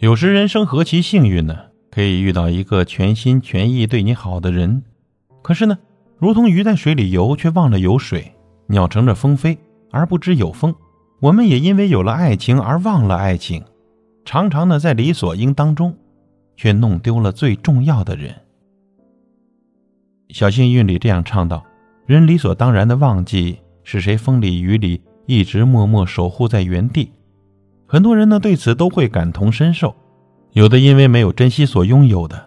有时人生何其幸运呢？可以遇到一个全心全意对你好的人。可是呢，如同鱼在水里游，却忘了有水；鸟乘着风飞，而不知有风。我们也因为有了爱情而忘了爱情，常常呢在理所应当中，却弄丢了最重要的人。小幸运里这样唱道：“人理所当然的忘记是谁风里雨里一直默默守护在原地。”很多人呢对此都会感同身受，有的因为没有珍惜所拥有的，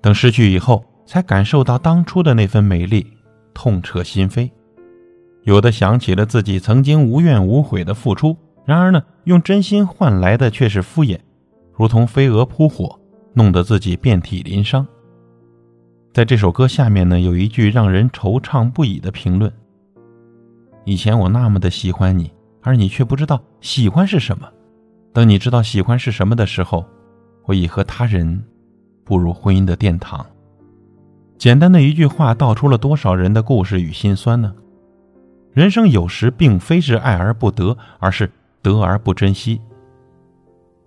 等失去以后才感受到当初的那份美丽，痛彻心扉。有的想起了自己曾经无怨无悔的付出，然而呢，用真心换来的却是敷衍，如同飞蛾扑火，弄得自己遍体鳞伤。在这首歌下面呢，有一句让人惆怅不已的评论：“以前我那么的喜欢你，而你却不知道喜欢是什么。等你知道喜欢是什么的时候，我已和他人步入婚姻的殿堂。”简单的一句话，道出了多少人的故事与心酸呢？人生有时并非是爱而不得，而是得而不珍惜。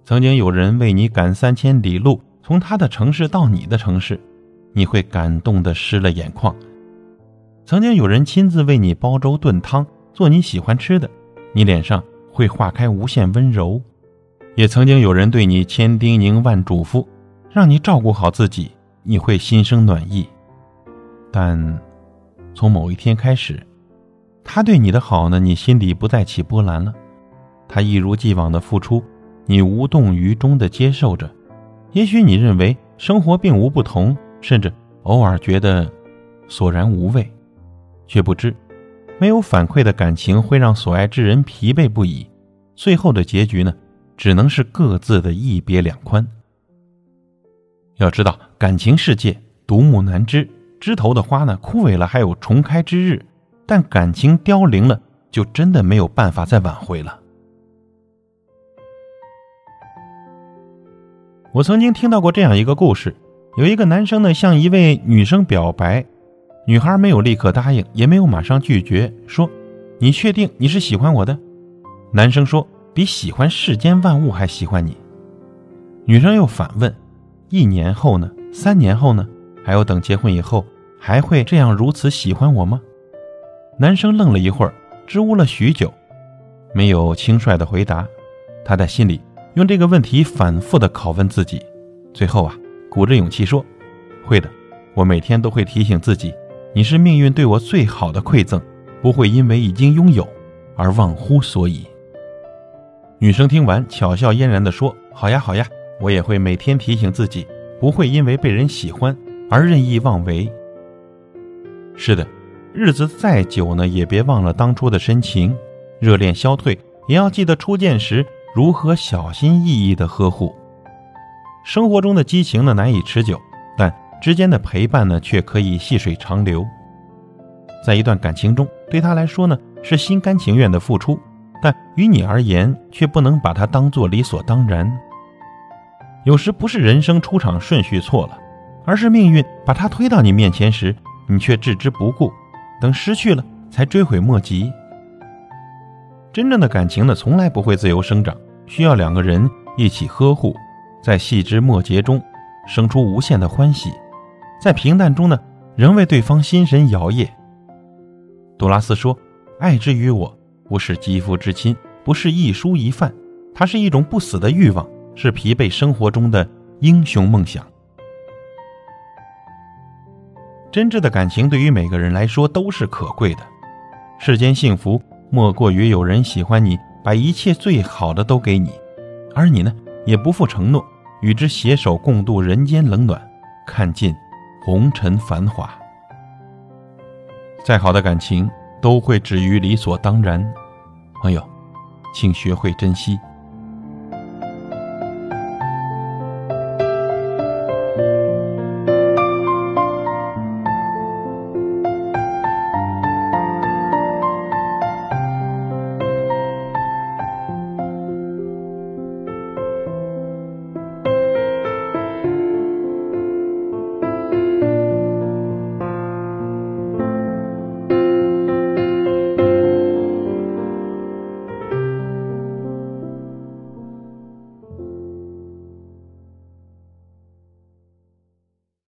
曾经有人为你赶三千里路，从他的城市到你的城市，你会感动的湿了眼眶；曾经有人亲自为你煲粥炖汤，做你喜欢吃的，你脸上会化开无限温柔；也曾经有人对你千叮咛万嘱咐，让你照顾好自己，你会心生暖意。但从某一天开始，他对你的好呢，你心里不再起波澜了。他一如既往的付出，你无动于衷的接受着。也许你认为生活并无不同，甚至偶尔觉得索然无味，却不知没有反馈的感情会让所爱之人疲惫不已。最后的结局呢，只能是各自的一别两宽。要知道，感情世界独木难支，枝头的花呢，枯萎了还有重开之日。但感情凋零了，就真的没有办法再挽回了。我曾经听到过这样一个故事：有一个男生呢向一位女生表白，女孩没有立刻答应，也没有马上拒绝，说：“你确定你是喜欢我的？”男生说：“比喜欢世间万物还喜欢你。”女生又反问：“一年后呢？三年后呢？还有等结婚以后，还会这样如此喜欢我吗？”男生愣了一会儿，支吾了许久，没有轻率的回答。他在心里用这个问题反复的拷问自己，最后啊，鼓着勇气说：“会的，我每天都会提醒自己，你是命运对我最好的馈赠，不会因为已经拥有而忘乎所以。”女生听完，巧笑嫣然的说：“好呀，好呀，我也会每天提醒自己，不会因为被人喜欢而任意妄为。”是的。日子再久呢，也别忘了当初的深情。热恋消退，也要记得初见时如何小心翼翼的呵护。生活中的激情呢难以持久，但之间的陪伴呢却可以细水长流。在一段感情中，对他来说呢是心甘情愿的付出，但于你而言却不能把它当做理所当然。有时不是人生出场顺序错了，而是命运把他推到你面前时，你却置之不顾。等失去了，才追悔莫及。真正的感情呢，从来不会自由生长，需要两个人一起呵护，在细枝末节中生出无限的欢喜，在平淡中呢，仍为对方心神摇曳。杜拉斯说：“爱之于我，不是肌肤之亲，不是一蔬一饭，它是一种不死的欲望，是疲惫生活中的英雄梦想。”真挚的感情对于每个人来说都是可贵的。世间幸福莫过于有人喜欢你，把一切最好的都给你，而你呢也不负承诺，与之携手共度人间冷暖，看尽红尘繁华。再好的感情都会止于理所当然，朋友，请学会珍惜。